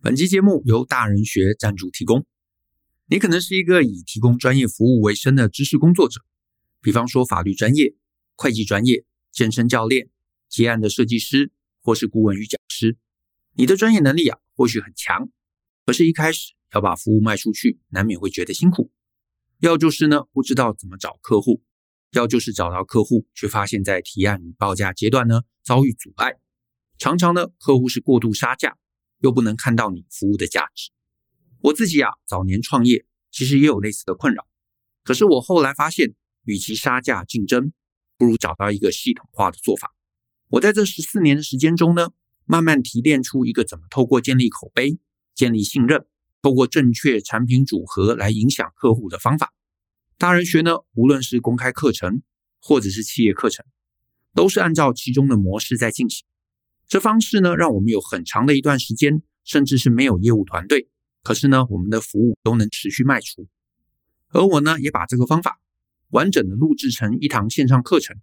本期节目由大人学赞助提供。你可能是一个以提供专业服务为生的知识工作者，比方说法律专业、会计专业、健身教练、接案的设计师，或是顾问与讲师。你的专业能力啊，或许很强，可是，一开始要把服务卖出去，难免会觉得辛苦。要就是呢，不知道怎么找客户；要就是找到客户，却发现在提案与报价阶段呢，遭遇阻碍。常常呢，客户是过度杀价。又不能看到你服务的价值。我自己啊，早年创业其实也有类似的困扰。可是我后来发现，与其杀价竞争，不如找到一个系统化的做法。我在这十四年的时间中呢，慢慢提炼出一个怎么透过建立口碑、建立信任，透过正确产品组合来影响客户的方法。大人学呢，无论是公开课程或者是企业课程，都是按照其中的模式在进行。这方式呢，让我们有很长的一段时间，甚至是没有业务团队，可是呢，我们的服务都能持续卖出。而我呢，也把这个方法完整的录制成一堂线上课程，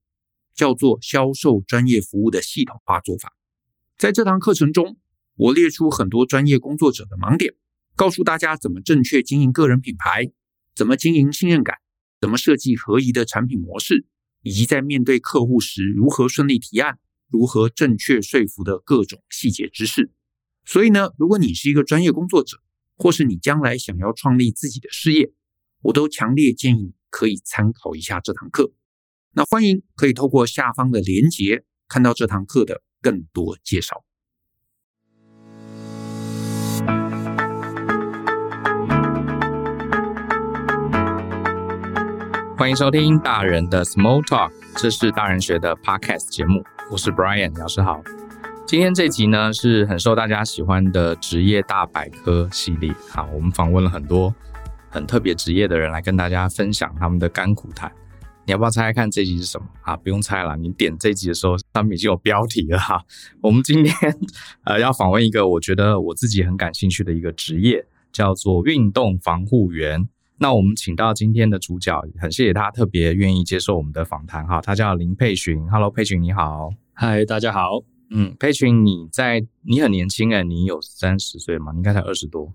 叫做《销售专业服务的系统化做法》。在这堂课程中，我列出很多专业工作者的盲点，告诉大家怎么正确经营个人品牌，怎么经营信任感，怎么设计合宜的产品模式，以及在面对客户时如何顺利提案。如何正确说服的各种细节知识。所以呢，如果你是一个专业工作者，或是你将来想要创立自己的事业，我都强烈建议你可以参考一下这堂课。那欢迎可以透过下方的连结看到这堂课的更多介绍。欢迎收听大人的 Small Talk，这是大人学的 Podcast 节目。我是 Brian，老师好。今天这集呢是很受大家喜欢的职业大百科系列。好，我们访问了很多很特别职业的人来跟大家分享他们的甘苦谈。你要不要猜猜看这集是什么？啊，不用猜了，你点这集的时候上面已经有标题了哈。我们今天呃要访问一个我觉得我自己很感兴趣的一个职业，叫做运动防护员。那我们请到今天的主角，很谢谢他特别愿意接受我们的访谈哈。他叫林沛群，Hello，沛群你好，嗨，大家好。嗯，佩群你在你很年轻诶，你有三十岁吗？你应该才二十多，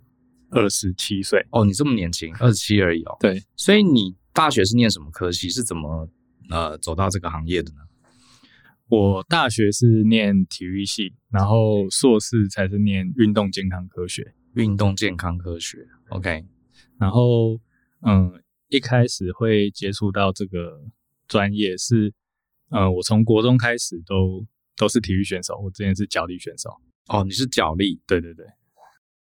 二十七岁哦，你这么年轻，二十七而已哦。对，所以你大学是念什么科系？是怎么呃走到这个行业的呢？我大学是念体育系，然后硕士才是念运动健康科学。运动健康科学，OK，然后。嗯，一开始会接触到这个专业是，嗯，我从国中开始都都是体育选手，我之前是脚力选手。哦，你是脚力？对对对。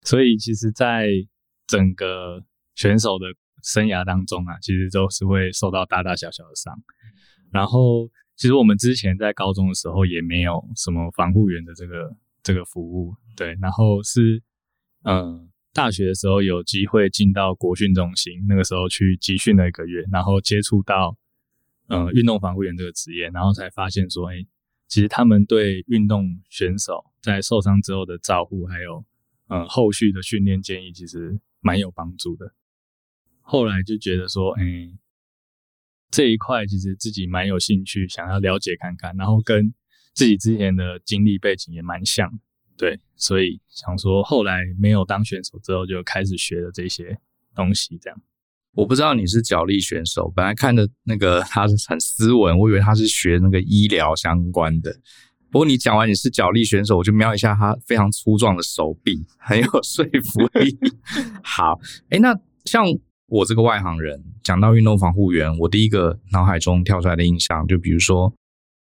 所以其实，在整个选手的生涯当中啊，其实都是会受到大大小小的伤。然后，其实我们之前在高中的时候也没有什么防护员的这个这个服务，对。然后是，嗯。大学的时候有机会进到国训中心，那个时候去集训了一个月，然后接触到呃运动防护员这个职业，然后才发现说，哎、其实他们对运动选手在受伤之后的照护，还有呃后续的训练建议，其实蛮有帮助的。后来就觉得说，哎、这一块其实自己蛮有兴趣，想要了解看看，然后跟自己之前的经历背景也蛮像。对，所以想说，后来没有当选手之后，就开始学了这些东西。这样，我不知道你是角力选手，本来看的那个他是很斯文，我以为他是学那个医疗相关的。不过你讲完你是角力选手，我就瞄一下他非常粗壮的手臂，很有说服力。好，诶，那像我这个外行人，讲到运动防护员，我第一个脑海中跳出来的印象，就比如说。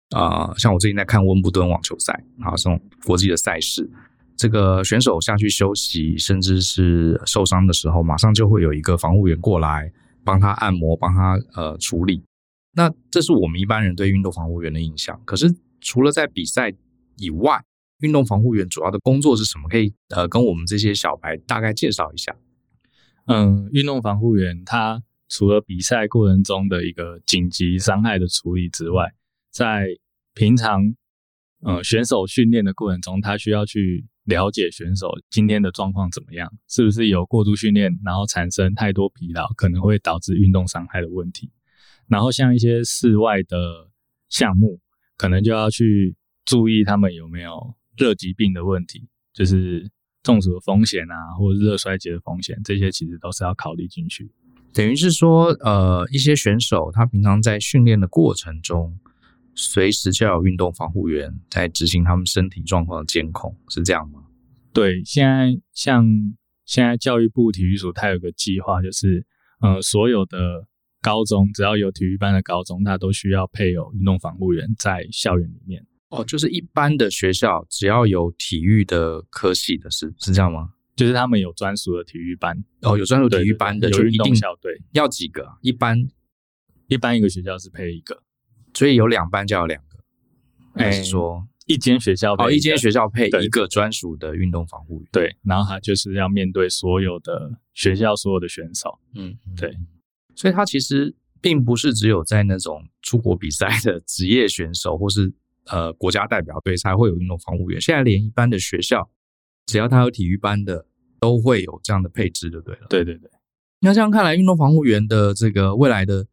啊、像我最近在看温布顿网球赛啊，这种国际的赛事，这个选手下去休息，甚至是受伤的时候，马上就会有一个防护员过来帮他按摩，帮他呃处理。那这是我们一般人对运动防护员的印象。可是除了在比赛以外，运动防护员主要的工作是什么？可以呃跟我们这些小白大概介绍一下。嗯，运动防护员他除了比赛过程中的一个紧急伤害的处理之外，在平常，呃，选手训练的过程中，他需要去了解选手今天的状况怎么样，是不是有过度训练，然后产生太多疲劳，可能会导致运动伤害的问题。然后像一些室外的项目，可能就要去注意他们有没有热疾病的问题，就是中暑的风险啊，或者热衰竭的风险，这些其实都是要考虑进去。等于是说，呃，一些选手他平常在训练的过程中，随时就要有运动防护员在执行他们身体状况的监控，是这样吗？对，现在像现在教育部体育署，它有个计划，就是呃，所有的高中只要有体育班的高中，它都需要配有运动防护员在校园里面。哦，就是一般的学校只要有体育的科系的是是这样吗？就是他们有专属的体育班。哦，有专属体育班的，对对对，有运动校队。要几个啊？一般一般一个学校是配一个，所以有两班就要两个。还是说？欸一间学校哦，一间学校配一个专属的运动防护员，对，然后他就是要面对所有的学校所有的选手，嗯，对，所以他其实并不是只有在那种出国比赛的职业选手或是呃国家代表队才会有运动防护员，现在连一般的学校，只要他有体育班的，都会有这样的配置，就对了。对对对，那这样看来，运动防护员的这个未来的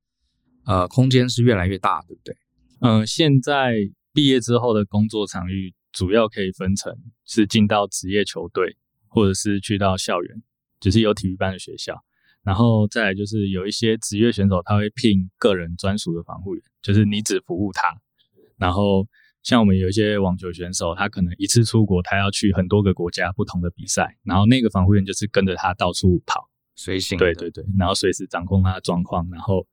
呃空间是越来越大，对不对？嗯、呃，现在。毕业之后的工作场域主要可以分成是进到职业球队，或者是去到校园，就是有体育班的学校。然后再来就是有一些职业选手，他会聘个人专属的防护员，就是你只服务他。然后像我们有一些网球选手，他可能一次出国，他要去很多个国家不同的比赛，然后那个防护员就是跟着他到处跑，随行。对对对，然后随时掌控他的状况，然后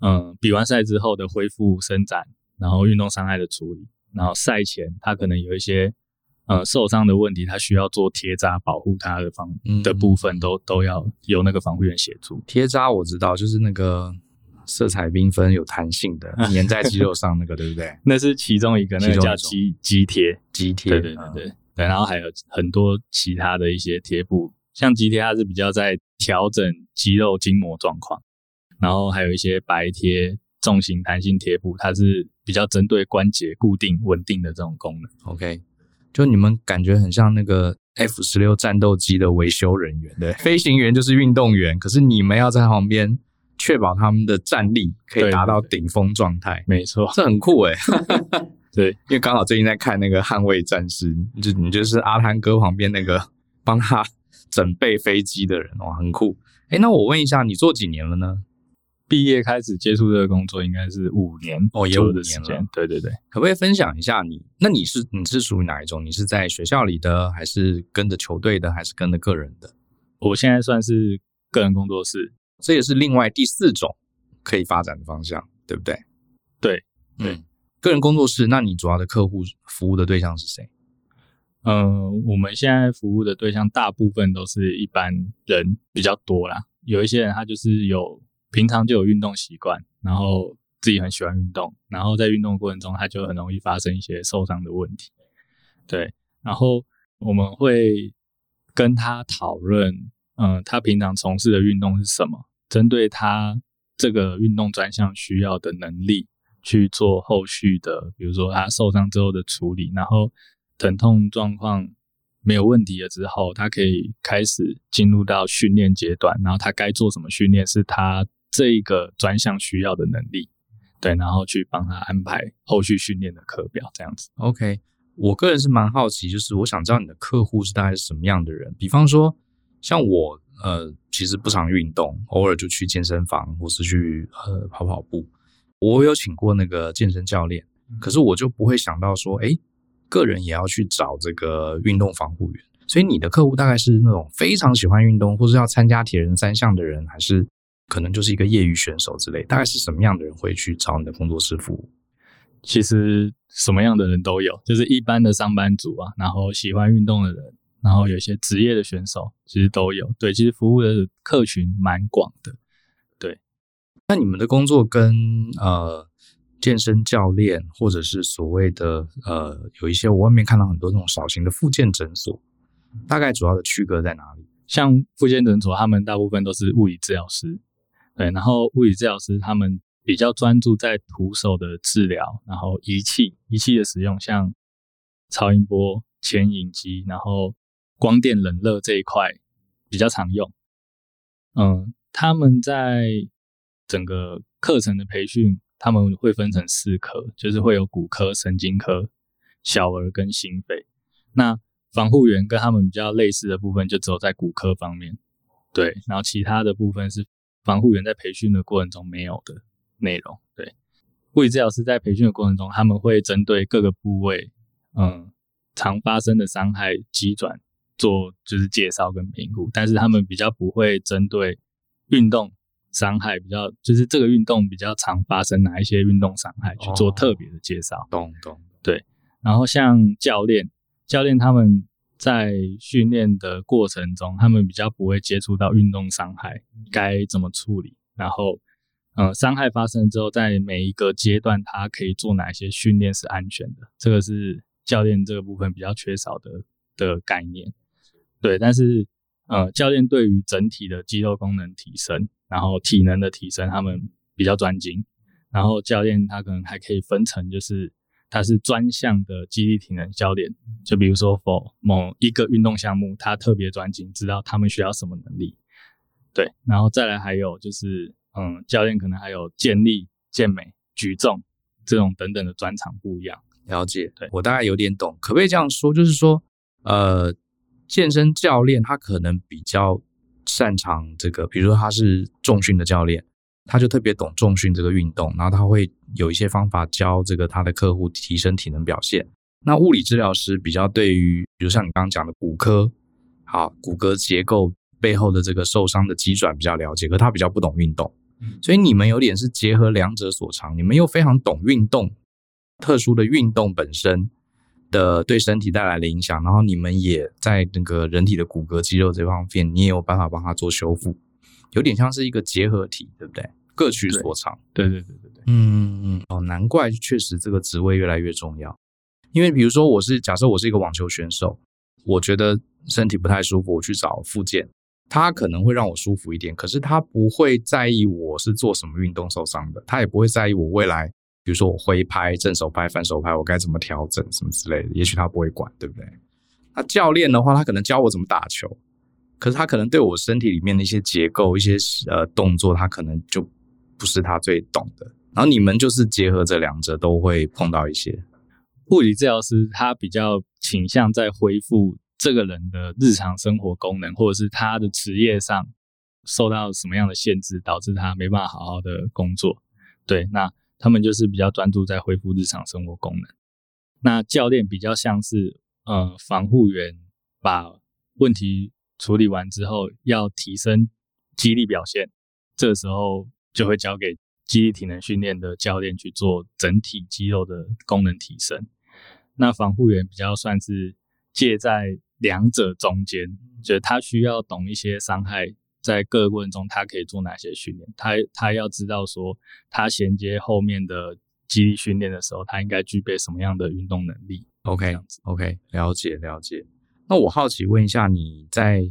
嗯，比完赛之后的恢复伸展。然后运动伤害的处理，然后赛前他可能有一些呃受伤的问题，他需要做贴扎保护他的防的部分，都都要由那个防护员协助。贴扎我知道，就是那个色彩缤纷、有弹性的，粘在肌肉上那个，对不对？那是其中一个，那个叫肌肌贴，肌贴。对对对对对。然后还有很多其他的一些贴布，像肌贴，它是比较在调整肌肉筋膜状况，然后还有一些白贴。重型弹性贴布，它是比较针对关节固定稳定的这种功能。OK，就你们感觉很像那个 F 十六战斗机的维修人员，对，飞行员就是运动员，可是你们要在旁边确保他们的战力可以达到顶峰状态。没错，这很酷诶 对，因为刚好最近在看那个《捍卫战士》，就你就是阿汤哥旁边那个帮他 整备飞机的人，哇，很酷。诶，那我问一下，你做几年了呢？毕业开始接触这个工作应该是五年哦，也五年了。对对对，可不可以分享一下你？那你是你是属于哪一种？你是在学校里的，还是跟着球队的，还是跟着个人的？我现在算是个人工作室，这也是另外第四种可以发展的方向，对不对？对，对，嗯，个人工作室，那你主要的客户服务的对象是谁？嗯、呃，我们现在服务的对象大部分都是一般人比较多啦，有一些人他就是有。平常就有运动习惯，然后自己很喜欢运动，然后在运动过程中，他就很容易发生一些受伤的问题。对，然后我们会跟他讨论，嗯，他平常从事的运动是什么，针对他这个运动专项需要的能力去做后续的，比如说他受伤之后的处理，然后疼痛状况没有问题了之后，他可以开始进入到训练阶段，然后他该做什么训练是他。这一个专项需要的能力，对，然后去帮他安排后续训练的课表，这样子。OK，我个人是蛮好奇，就是我想知道你的客户是大概是什么样的人。比方说，像我，呃，其实不常运动，偶尔就去健身房或是去呃跑跑步。我有请过那个健身教练，可是我就不会想到说，哎，个人也要去找这个运动防护员。所以你的客户大概是那种非常喜欢运动，或是要参加铁人三项的人，还是？可能就是一个业余选手之类，大概是什么样的人会去找你的工作室服务？其实什么样的人都有，就是一般的上班族啊，然后喜欢运动的人，然后有些职业的选手，其实都有。对，其实服务的客群蛮广的。对，那你们的工作跟呃健身教练，或者是所谓的呃有一些我外面看到很多这种小型的复健诊所，大概主要的区隔在哪里？像复健诊所，他们大部分都是物理治疗师。对，然后物理治疗师他们比较专注在徒手的治疗，然后仪器仪器的使用，像超音波、牵引机，然后光电冷热这一块比较常用。嗯，他们在整个课程的培训，他们会分成四科，就是会有骨科、神经科、小儿跟心肺。那防护员跟他们比较类似的部分，就只有在骨科方面，对，然后其他的部分是防护员在培训的过程中没有的内容。对，物理治疗师在培训的过程中，他们会针对各个部位，嗯，常发生的伤害急转做就是介绍跟评估，但是他们比较不会针对运动伤害比较，就是这个运动比较常发生哪一些运动伤害去做特别的介绍。懂懂、哦。对，然后像教练。教练他们在训练的过程中，他们比较不会接触到运动伤害该怎么处理，然后，呃，伤害发生之后，在每一个阶段，他可以做哪些训练是安全的，这个是教练这个部分比较缺少的的概念。对，但是，呃，教练对于整体的肌肉功能提升，然后体能的提升，他们比较专精。然后教练他可能还可以分成就是。他是专项的肌力体能教练，就比如说，for 某一个运动项目，他特别专精，知道他们需要什么能力。对，然后再来还有就是，嗯，教练可能还有健力、健美、举重这种等等的专长不一样。了解，对，我大概有点懂，可不可以这样说？就是说，呃，健身教练他可能比较擅长这个，比如说他是重训的教练。他就特别懂重训这个运动，然后他会有一些方法教这个他的客户提升体能表现。那物理治疗师比较对于，比如像你刚刚讲的骨科，好，骨骼结构背后的这个受伤的机转比较了解，可他比较不懂运动，所以你们有点是结合两者所长，你们又非常懂运动，特殊的运动本身的对身体带来的影响，然后你们也在那个人体的骨骼肌肉这方面，你也有办法帮他做修复。有点像是一个结合体，对不对？各取所长。对对对对对。嗯嗯哦，难怪确实这个职位越来越重要。因为比如说，我是假设我是一个网球选手，我觉得身体不太舒服，我去找复健，他可能会让我舒服一点，可是他不会在意我是做什么运动受伤的，他也不会在意我未来，比如说我挥拍、正手拍、反手拍，我该怎么调整什么之类的，也许他不会管，对不对？那教练的话，他可能教我怎么打球。可是他可能对我身体里面的一些结构、一些呃动作，他可能就不是他最懂的。然后你们就是结合这两者，都会碰到一些物理治疗师，他比较倾向在恢复这个人的日常生活功能，或者是他的职业上受到什么样的限制，导致他没办法好好的工作。对，那他们就是比较专注在恢复日常生活功能。那教练比较像是呃防护员，把问题。处理完之后，要提升肌力表现，这时候就会交给肌力体能训练的教练去做整体肌肉的功能提升。那防护员比较算是介在两者中间，就是他需要懂一些伤害，在各个过程中他可以做哪些训练，他他要知道说他衔接后面的肌力训练的时候，他应该具备什么样的运动能力。OK，，OK，了解了解。那我好奇问一下，你在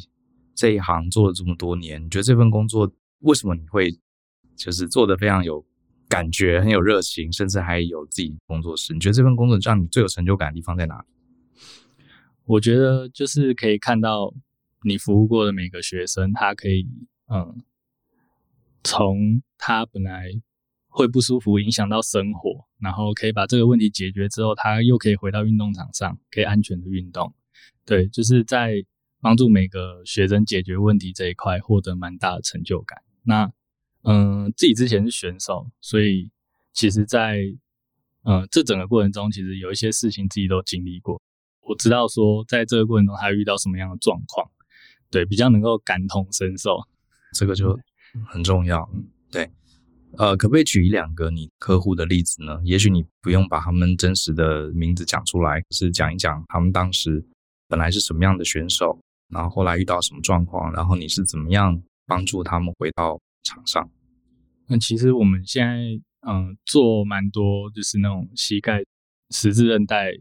这一行做了这么多年，你觉得这份工作为什么你会就是做的非常有感觉、很有热情，甚至还有自己工作室？你觉得这份工作让你最有成就感的地方在哪里？我觉得就是可以看到你服务过的每个学生，他可以嗯，从他本来会不舒服影响到生活，然后可以把这个问题解决之后，他又可以回到运动场上，可以安全的运动。对，就是在帮助每个学生解决问题这一块获得蛮大的成就感。那，嗯、呃，自己之前是选手，所以其实在，嗯、呃，这整个过程中，其实有一些事情自己都经历过。我知道说，在这个过程中，他遇到什么样的状况，对，比较能够感同身受，这个就很重要。嗯，对，呃，可不可以举一两个你客户的例子呢？也许你不用把他们真实的名字讲出来，是讲一讲他们当时。本来是什么样的选手，然后后来遇到什么状况，然后你是怎么样帮助他们回到场上？那其实我们现在嗯做蛮多，就是那种膝盖十字韧带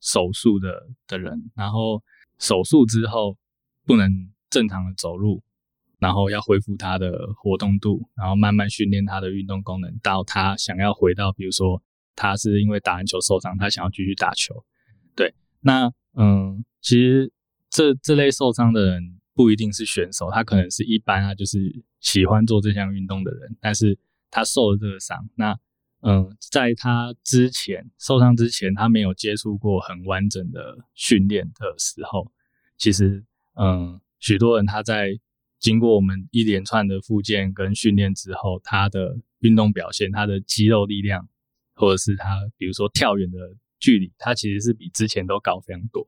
手术的的人，然后手术之后不能正常的走路，然后要恢复他的活动度，然后慢慢训练他的运动功能，到他想要回到，比如说他是因为打篮球受伤，他想要继续打球，对，那。嗯，其实这这类受伤的人不一定是选手，他可能是一般，啊就是喜欢做这项运动的人，但是他受了这个伤，那嗯，在他之前受伤之前，他没有接触过很完整的训练的时候，其实，嗯，许多人他在经过我们一连串的复健跟训练之后，他的运动表现、他的肌肉力量，或者是他比如说跳远的距离，它其实是比之前都高非常多。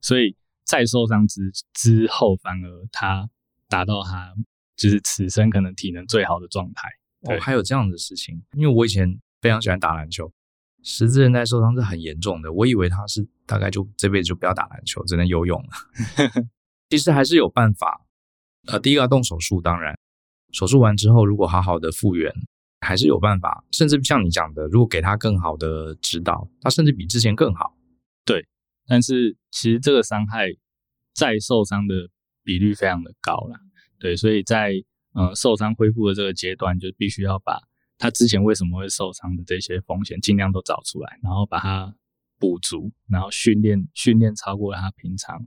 所以在受伤之之后，反而他达到他就是此生可能体能最好的状态。哦，还有这样的事情，因为我以前。非常喜欢打篮球，十字韧带受伤是很严重的。我以为他是大概就这辈子就不要打篮球，只能游泳了。其实还是有办法。呃，第一个要动手术，当然手术完之后，如果好好的复原，还是有办法。甚至像你讲的，如果给他更好的指导，他甚至比之前更好。对，但是其实这个伤害再受伤的比率非常的高了。对，所以在呃受伤恢复的这个阶段，就必须要把。他之前为什么会受伤的这些风险，尽量都找出来，然后把它补足，然后训练训练超过他平常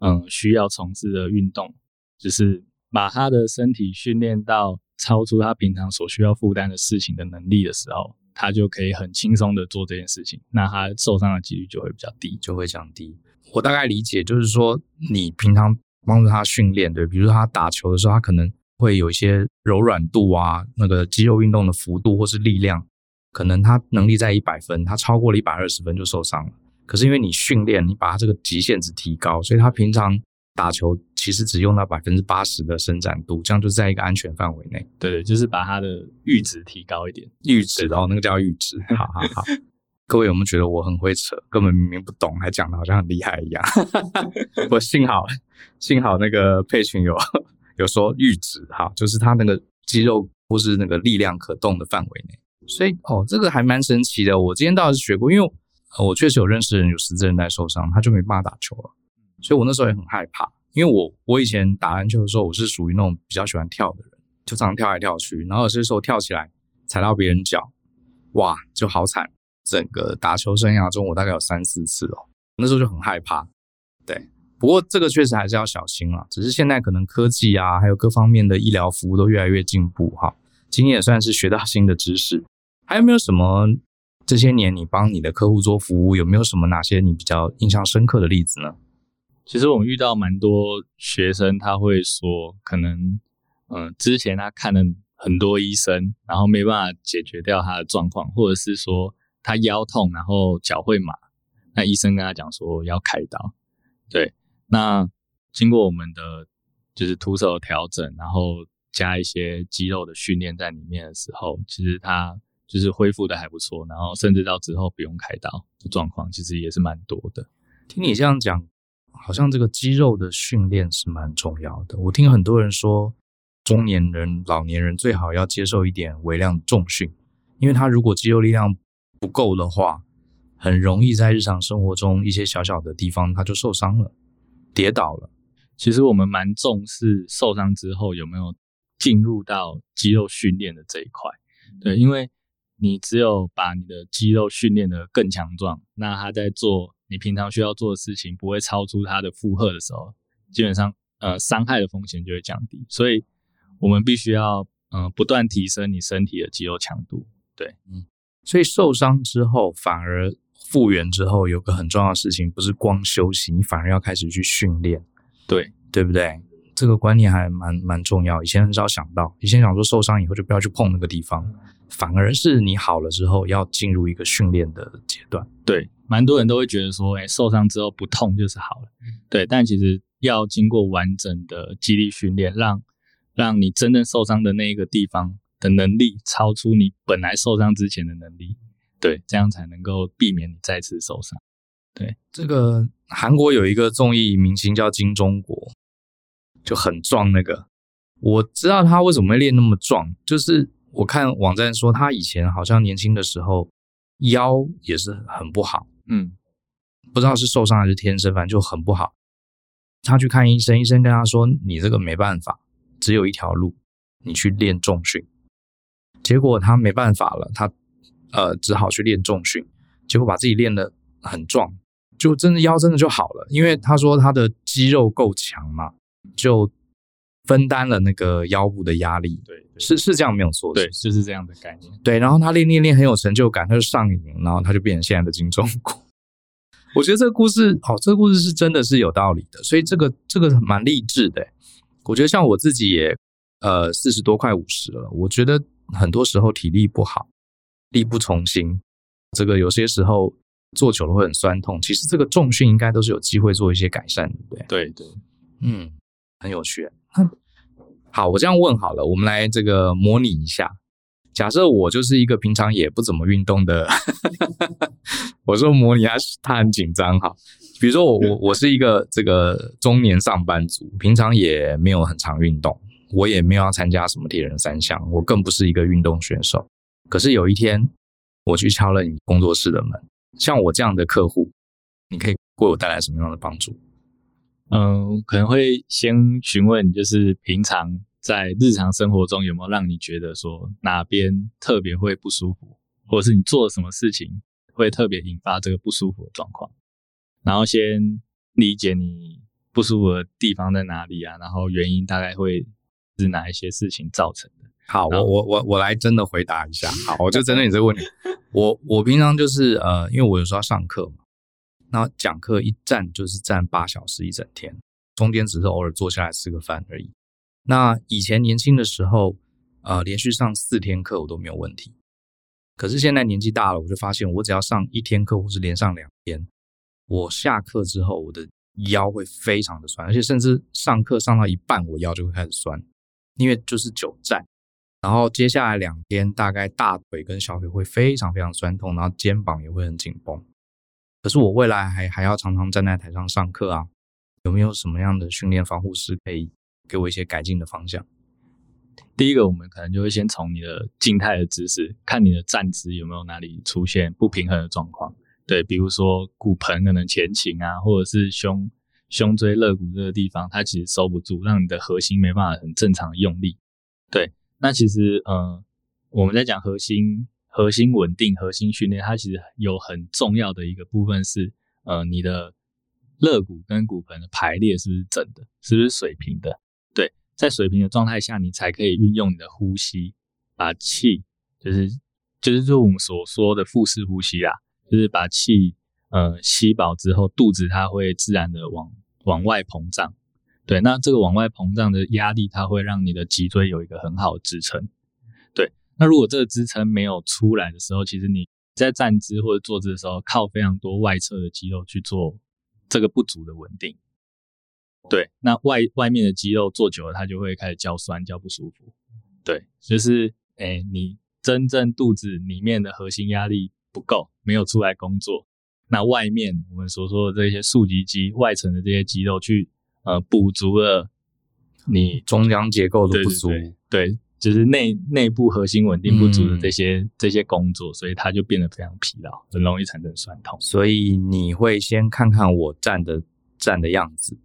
嗯需要从事的运动，就是把他的身体训练到超出他平常所需要负担的事情的能力的时候，他就可以很轻松的做这件事情，那他受伤的几率就会比较低，就会降低。我大概理解，就是说你平常帮助他训练，对，比如说他打球的时候，他可能。会有一些柔软度啊，那个肌肉运动的幅度或是力量，可能他能力在一百分，他超过了一百二十分就受伤了。可是因为你训练，你把他这个极限值提高，所以他平常打球其实只用到百分之八十的伸展度，这样就在一个安全范围内。对对，就是把它的阈值提高一点。阈值哦，那个叫阈值。好好好，各位有没有觉得我很会扯？根本明明不懂，还讲的好像很厉害一样。我幸好幸好那个配群有。有说阈值哈，就是他那个肌肉或是那个力量可动的范围内，所以哦，这个还蛮神奇的。我今天倒是学过，因为我确实有认识人有十字韧带受伤，他就没办法打球了，所以我那时候也很害怕。因为我我以前打篮球的时候，我是属于那种比较喜欢跳的人，就常跳来跳去，然后有些时候跳起来踩到别人脚，哇，就好惨。整个打球生涯中，我大概有三四次哦，那时候就很害怕，对。不过这个确实还是要小心啊，只是现在可能科技啊，还有各方面的医疗服务都越来越进步哈。今天也算是学到 新的知识。还有没有什么这些年你帮你的客户做服务，有没有什么哪些你比较印象深刻的例子呢？其实我们遇到蛮多学生，他会说，可能嗯、之前他看了很多医生，然后没办法解决掉他的状况，或者是说他腰痛，然后脚会麻，那医生跟他讲说要开刀，对。那经过我们的就是徒手调整，然后加一些肌肉的训练在里面的时候，其实他就是恢复的还不错，然后甚至到之后不用开刀的状况，其实也是蛮多的。听你这样讲，好像这个肌肉的训练是蛮重要的。我听很多人说，中年人、老年人最好要接受一点微量重训，因为他如果肌肉力量不够的话，很容易在日常生活中一些小小的地方他就受伤了。跌倒了，其实我们蛮重视受伤之后有没有进入到肌肉训练的这一块。对，因为你只有把你的肌肉训练得更强壮，那他在做你平常需要做的事情，不会超出它的负荷的时候，基本上呃伤害的风险就会降低。所以我们必须要呃不断提升你身体的肌肉强度。对，嗯，所以受伤之后反而。复原之后，有个很重要的事情，不是光休息，你反而要开始去训练，对对不对？这个观念还蛮蛮重要，以前很少想到，以前想说受伤以后就不要去碰那个地方，反而是你好了之后要进入一个训练的阶段。对，蛮多人都会觉得说，哎，受伤之后不痛就是好了，对，但其实要经过完整的肌力训练，让让你真正受伤的那一个地方的能力超出你本来受伤之前的能力。对，这样才能够避免你再次受伤。对，这个韩国有一个综艺明星叫金钟国，就很壮那个。我知道他为什么会练那么壮，就是我看网站说他以前好像年轻的时候腰也是很不好，嗯，不知道是受伤还是天生，反正就很不好。他去看医生，医生跟他说：“你这个没办法，只有一条路，你去练重训。”结果他没办法了，他。呃，只好去练重训，结果把自己练得很壮，就真的腰真的就好了。因为他说他的肌肉够强嘛，就分担了那个腰部的压力。对，对是是这样没有错。对，就是这样的概念。对，然后他练练练很有成就感，他就上瘾，然后他就变成现在的金钟国。我觉得这个故事，哦，这个故事是真的是有道理的，所以这个这个蛮励志的。我觉得像我自己也呃四十多快五十了，我觉得很多时候体力不好，力不从心，这个有些时候做久了会很酸痛。其实这个重训应该都是有机会做一些改善，对不对？对对，嗯，很有趣。好，我这样问好了，我们来这个模拟一下。假设我就是一个平常也不怎么运动的，我说模拟他他很紧张哈。比如说我我我是一个这个中年上班族，平常也没有很常运动，我也没有要参加什么铁人三项，我更不是一个运动选手。可是有一天我去敲了你工作室的门，像我这样的客户，你可以为我带来什么样的帮助？嗯，可能会先询问，就是平常。在日常生活中有没有让你觉得说哪边特别会不舒服，或者是你做了什么事情会特别引发这个不舒服的状况？然后先理解你不舒服的地方在哪里啊，然后原因大概会是哪一些事情造成的。好，我我我我来真的回答一下。好，我就针对你这个问题，我我平常就是呃，因为我有时候要上课嘛，那讲课一站就是站八小时一整天，中间只是偶尔坐下来吃个饭而已。那以前年轻的时候，呃，连续上四天课我都没有问题。可是现在年纪大了，我就发现，我只要上一天课，或是连上两天，我下课之后，我的腰会非常的酸，而且甚至上课上到一半，我腰就会开始酸，因为就是久站。然后接下来两天，大概大腿跟小腿会非常非常酸痛，然后肩膀也会很紧绷。可是我未来还还要常常站在台上上课啊，有没有什么样的训练防护是可以？给我一些改进的方向。第一个，我们可能就会先从你的静态的姿势，看你的站姿有没有哪里出现不平衡的状况。对，比如说骨盆可能前倾啊，或者是胸胸椎肋骨这个地方，它其实收不住，让你的核心没办法很正常的用力。对，那其实呃，我们在讲核心核心稳定、核心训练，它其实有很重要的一个部分是呃，你的肋骨跟骨盆的排列是不是正的，是不是水平的？对在水平的状态下，你才可以运用你的呼吸，把气就是就是就我们所说的腹式呼吸啦，就是把气呃吸饱之后，肚子它会自然的往往外膨胀。对，那这个往外膨胀的压力，它会让你的脊椎有一个很好的支撑。对，那如果这个支撑没有出来的时候，其实你在站姿或者坐姿的时候，靠非常多外侧的肌肉去做这个不足的稳定。对，那外外面的肌肉做久了，它就会开始叫酸、叫不舒服。对，就是，哎，你真正肚子里面的核心压力不够，没有出来工作，那外面我们所说的这些竖脊肌外层的这些肌肉去，呃，补足了你中央结构的不足。对，就是内内部核心稳定不足的这些、嗯、这些工作，所以它就变得非常疲劳，很容易产生酸痛。所以你会先看看我站的站的样子。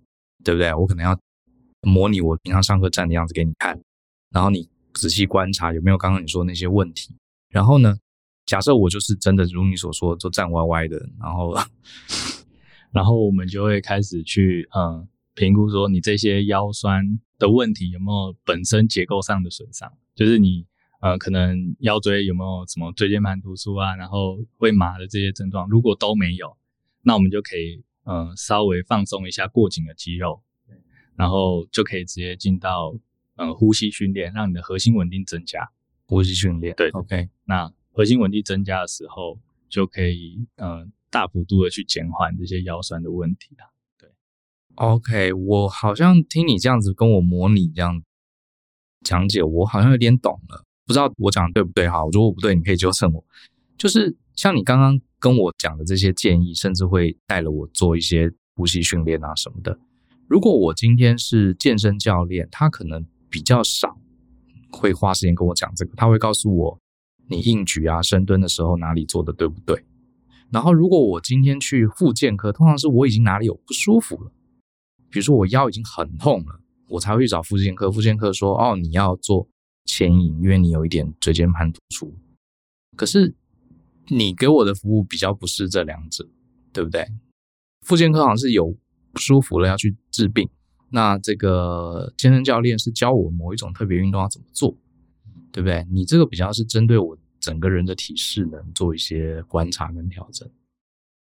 对不对？我可能要模拟我平常上课站的样子给你看，然后你仔细观察有没有刚刚你说那些问题。然后呢，假设我就是真的如你所说，就站歪歪的，然后，然后我们就会开始去嗯评估说你这些腰酸的问题有没有本身结构上的损伤，就是你呃可能腰椎有没有什么椎间盘突出啊，然后会麻的这些症状，如果都没有，那我们就可以。嗯，稍微放松一下过紧的肌肉，然后就可以直接进到嗯呼吸训练，让你的核心稳定增加。呼吸训练，对，OK。那核心稳定增加的时候，就可以嗯大幅度的去减缓这些腰酸的问题了。，OK。我好像听你这样子跟我模拟这样讲解，我好像有点懂了。不知道我讲的对不对哈？如果不对，你可以纠正我。就是像你刚刚。跟我讲的这些建议，甚至会带了我做一些呼吸训练啊什么的。如果我今天是健身教练，他可能比较少会花时间跟我讲这个，他会告诉我你硬举啊、深蹲的时候哪里做的对不对。然后如果我今天去复健科，通常是我已经哪里有不舒服了，比如说我腰已经很痛了，我才会去找复健科。复健科说：“哦，你要做牵引，因为你有一点椎间盘突出。”可是。你给我的服务比较不是这两者，对不对？复健科好像是有不舒服了要去治病，那这个健身教练是教我某一种特别运动要怎么做，对不对？你这个比较是针对我整个人的体适能做一些观察跟调整。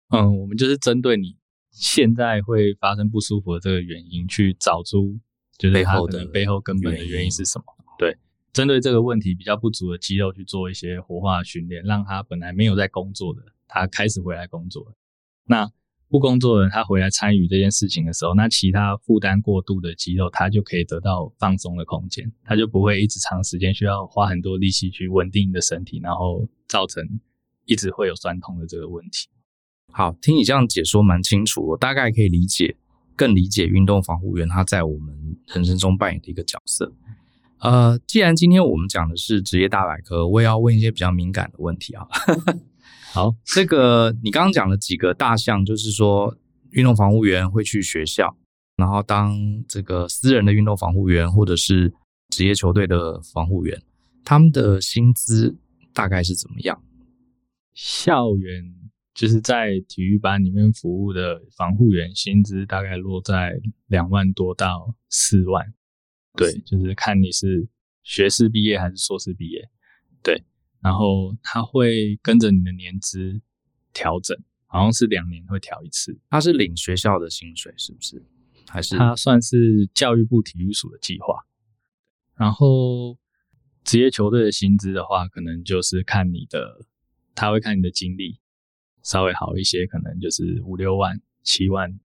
嗯，我们就是针对你现在会发生不舒服的这个原因，去找出就是背后的背后根本的原因是什么。对，针对这个问题比较不足的肌肉去做一些活化训练，让他本来没有在工作的，他开始回来工作。那不工作的人，他回来参与这件事情的时候，那其他负担过度的肌肉，他就可以得到放松的空间，他就不会一直长时间需要花很多力气去稳定你的身体，然后造成一直会有酸痛的这个问题。好，听你这样解说蛮清楚，我大概可以理解，更理解运动防护员他在我们人生中扮演的一个角色。呃，既然今天我们讲的是职业大百科，我也要问一些比较敏感的问题啊。好，这个你刚刚讲了几个大项，就是说运动防护员会去学校，然后当这个私人的运动防护员或者是职业球队的防护员，他们的薪资大概是怎么样？校园就是在体育班里面服务的防护员，薪资大概落在两万多到四万，对，就是看你是学士毕业还是硕士毕业，对。然后他会跟着你的年资调整，好像是两年会调一次。他是领学校的薪水是不是？还是他算是教育部体育署的计划？然后职业球队的薪资的话，可能就是看你的，他会看你的经历稍微好一些，可能就是五六万、七万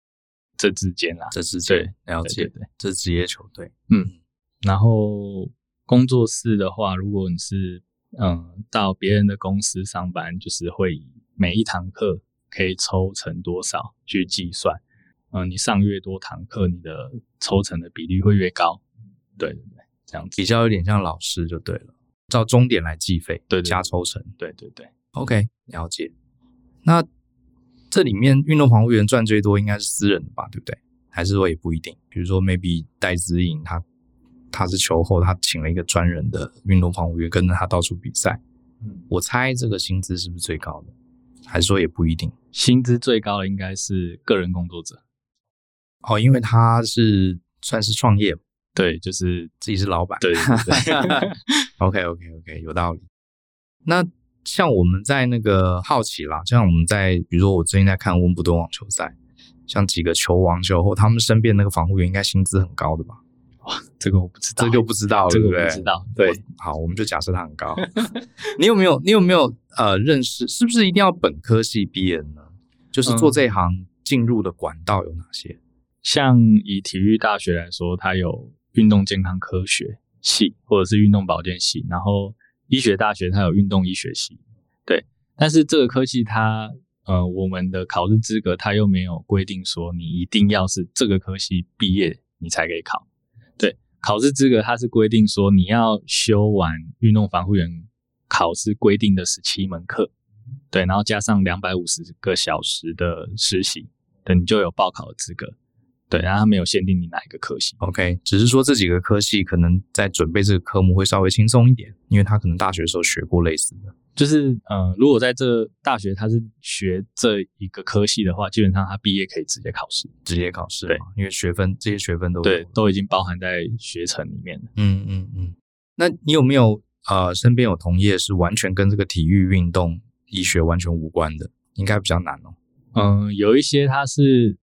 这之间啦。这之间了解，对，这职业球队。嗯，然后工作室的话，如果你是。嗯，到别人的公司上班，就是会以每一堂课可以抽成多少去计算。嗯，你上越多堂课，你的抽成的比例会越高。对对对，这样子比较有点像老师就对了，照钟点来计费，对，对，对，加抽成。对对对，OK，了解。那这里面运动防护员赚最多应该是私人的吧？对不对？还是说也不一定？比如说，maybe 戴资颖他。他是球后，他请了一个专人的运动防护员跟着他到处比赛。嗯，我猜这个薪资是不是最高的？还是说也不一定？薪资最高的应该是个人工作者。哦，因为他是算是创业，对，就是自己是老板。对，对，对，OK OK OK，有道理。那像我们在那个好奇啦，像我们在比如说我最近在看温布顿网球赛，像几个球王球后，他们身边那个防护员应该薪资很高的吧？哇，这个我不知道，这个就不知道了，这个不知道。对，对，好，我们就假设他很高。你有没有，你有没有呃认识？是不是一定要本科系毕业呢？就是做这一行进入的管道有哪些？嗯，像以体育大学来说，它有运动健康科学系，或者是运动保健系。然后医学大学它有运动医学系。对，但是这个科系它呃，我们的考试资格它又没有规定说你一定要是这个科系毕业你才可以考。对考试资格，它是规定说你要修完运动防护员考试规定的十七门课，对，然后加上两百五十个小时的实习，对，你就有报考的资格，对，然后它没有限定你哪一个科系，OK，只是说这几个科系可能在准备这个科目会稍微轻松一点，因为他可能大学的时候学过类似的。就是，呃，如果在这大学他是学这一个科系的话，基本上他毕业可以直接考试，直接考试，对，因为学分这些学分都对都已经包含在学程里面了。嗯嗯嗯。那你有没有呃身边有同业是完全跟这个体育运动医学完全无关的？应该比较难哦。嗯，有一些他是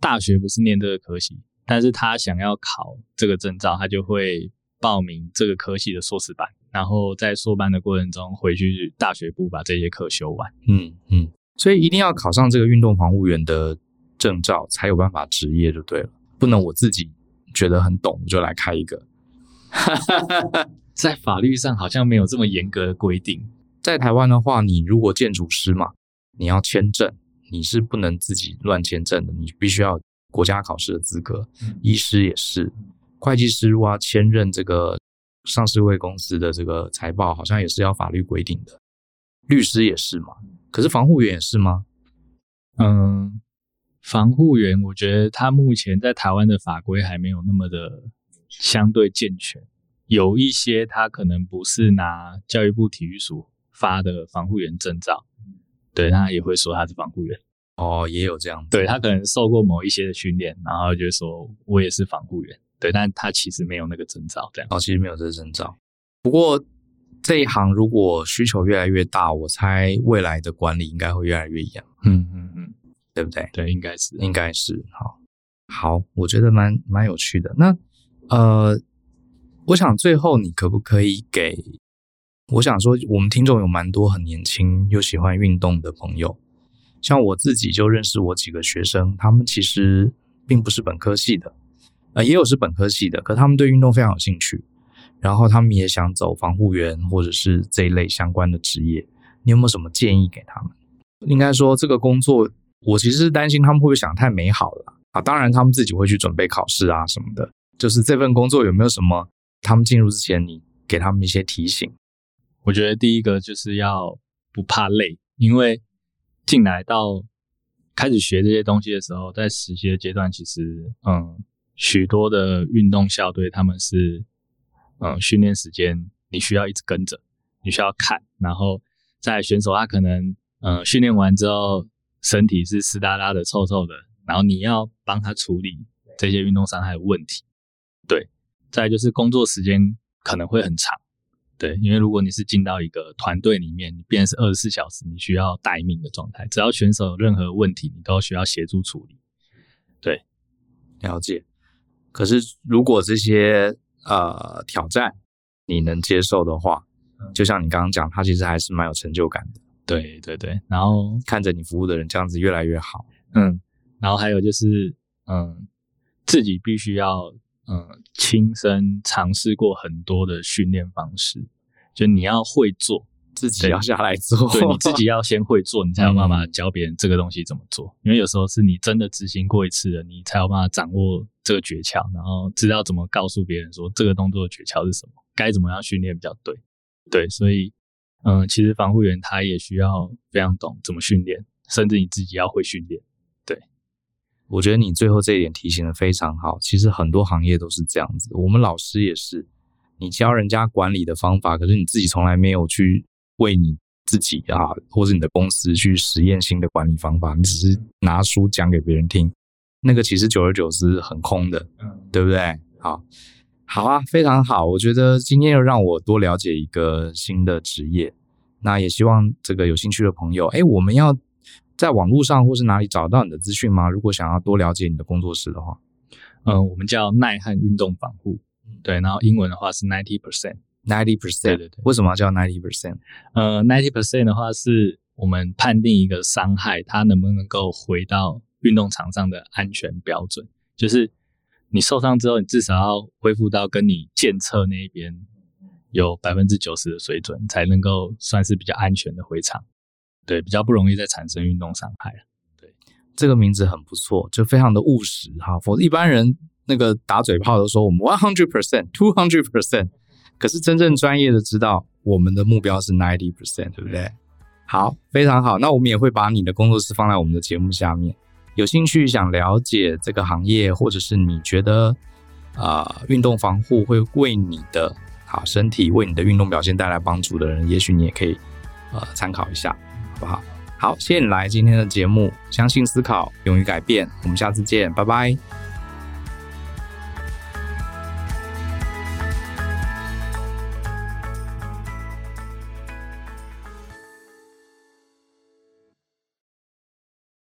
大学不是念这个科系，但是他想要考这个证照，他就会报名这个科系的硕士班。然后在硕班的过程中，回去大学部把这些课修完。嗯嗯，所以一定要考上这个运动防护员的证照，才有办法执业就对了。不能我自己觉得很懂，我就来开一个。在法律上好像没有这么严格的规定。在台湾的话，你如果建筑师嘛，你要签证，你是不能自己乱签证的，你必须要国家考试的资格。嗯、医师也是，会计师如果要签认这个。上市会公司的这个财报好像也是要法律规定的，律师也是嘛？可是防护员也是吗？嗯，防护员我觉得他目前在台湾的法规还没有那么的相对健全，有一些他可能不是拿教育部体育署发的防护员证照，对，他也会说他是防护员。哦，也有这样子。对，他可能受过某一些的训练，然后就说我也是防护员。对，但他其实没有那个证照，这样。哦，其实没有这个证照。不过这一行如果需求越来越大，我猜未来的管理应该会越来越严。嗯嗯嗯，对不对？对，应该是，应该是。好，好，我觉得蛮蛮有趣的。那呃，我想最后你可不可以给？我想说，我们听众有蛮多很年轻又喜欢运动的朋友，像我自己就认识我几个学生，他们其实并不是本科系的。呃，也有是本科系的，可他们对运动非常有兴趣，然后他们也想走防护员或者是这一类相关的职业。你有没有什么建议给他们？应该说这个工作，我其实是担心他们会不会想太美好了啊。当然，他们自己会去准备考试啊什么的。就是这份工作有没有什么，他们进入之前你给他们一些提醒？我觉得第一个就是要不怕累，因为进来到开始学这些东西的时候，在实习的阶段，其实嗯。许多的运动校队，他们是，嗯，训练时间你需要一直跟着，你需要看，然后在选手他可能，嗯，训练完之后身体是湿哒哒的、臭臭的，然后你要帮他处理这些运动伤害的问题。对，再就是工作时间可能会很长，对，因为如果你是进到一个团队里面，你变成是二十四小时，你需要待命的状态，只要选手有任何问题，你都需要协助处理。对，了解。可是，如果这些呃挑战你能接受的话，就像你刚刚讲，他其实还是蛮有成就感的。对对对，然后看着你服务的人这样子越来越好，嗯，然后还有就是，嗯，自己必须要嗯亲身尝试过很多的训练方式，就你要会做。自己要下来做，对，你自己要先会做，你才有办法教别人这个东西怎么做。因为有时候是你真的执行过一次了，你才有办法掌握这个诀窍，然后知道怎么告诉别人说这个动作的诀窍是什么，该怎么样训练比较对。对，所以，嗯，其实防护员他也需要非常懂怎么训练，甚至你自己要会训练。对，我觉得你最后这一点提醒的非常好。其实很多行业都是这样子，我们老师也是，你教人家管理的方法，可是你自己从来没有去。为你自己啊，或者你的公司去实验新的管理方法，你只是拿书讲给别人听，那个其实久而久之很空的，嗯，对不对？好，好啊，非常好，我觉得今天又让我多了解一个新的职业，那也希望这个有兴趣的朋友，哎，我们要在网络上或是哪里找到你的资讯吗？如果想要多了解你的工作室的话，嗯，我们叫耐汗运动防护，对，然后英文的话是 ninety percent。Ninety percent，对对对，为什么要叫 ninety percent？呃，ninety percent 的话是我们判定一个伤害，它能不能够回到运动场上的安全标准，就是你受伤之后，你至少要恢复到跟你健测那一边有百分之九十的水准，才能够算是比较安全的回场，对，比较不容易再产生运动伤害。对，这个名字很不错，就非常的务实哈。否则一般人那个打嘴炮都说我们 one hundred percent，two hundred percent。可是真正专业的知道，我们的目标是 ninety percent，对不对？好，非常好。那我们也会把你的工作室放在我们的节目下面。有兴趣想了解这个行业，或者是你觉得啊、运动防护会为你的好身体、为你的运动表现带来帮助的人，也许你也可以呃参考一下，不好？好，谢谢你来今天的节目，相信思考，勇于改变。我们下次见，拜拜。